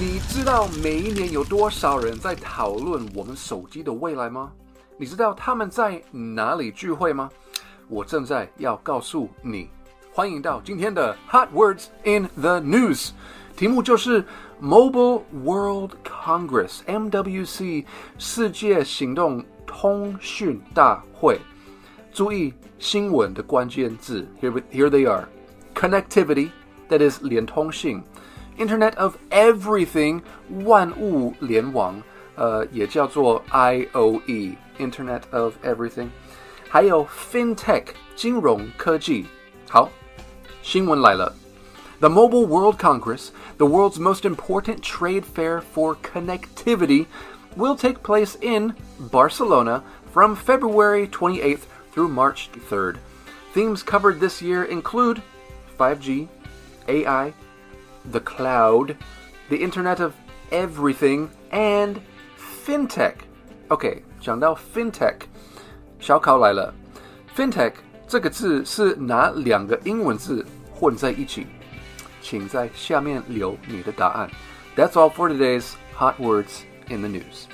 你知道每一年有多少人在讨论我们手机的未来吗？你知道他们在哪里聚会吗？我正在要告诉你。欢迎到今天的 Hot Words in the News，题目就是 Mobile World Congress（MWC） 世界行动通讯大会。注意新闻的关键字，here here they are: connectivity, that is 连通性 ；Internet of Everything，万物联网，呃，也叫做 IOE，Internet of Everything。还有 FinTech，金融科技。好。新闻来了。The Mobile World Congress, the world's most important trade fair for connectivity, will take place in Barcelona from February 28th through March 3rd. Themes covered this year include 5G, AI, the cloud, the Internet of Everything, and FinTech. OK，讲到 FinTech，小考来了。FinTech 这个字是哪两个英文字混在一起？请在下面留你的答案。That's all for today's hot words in the news.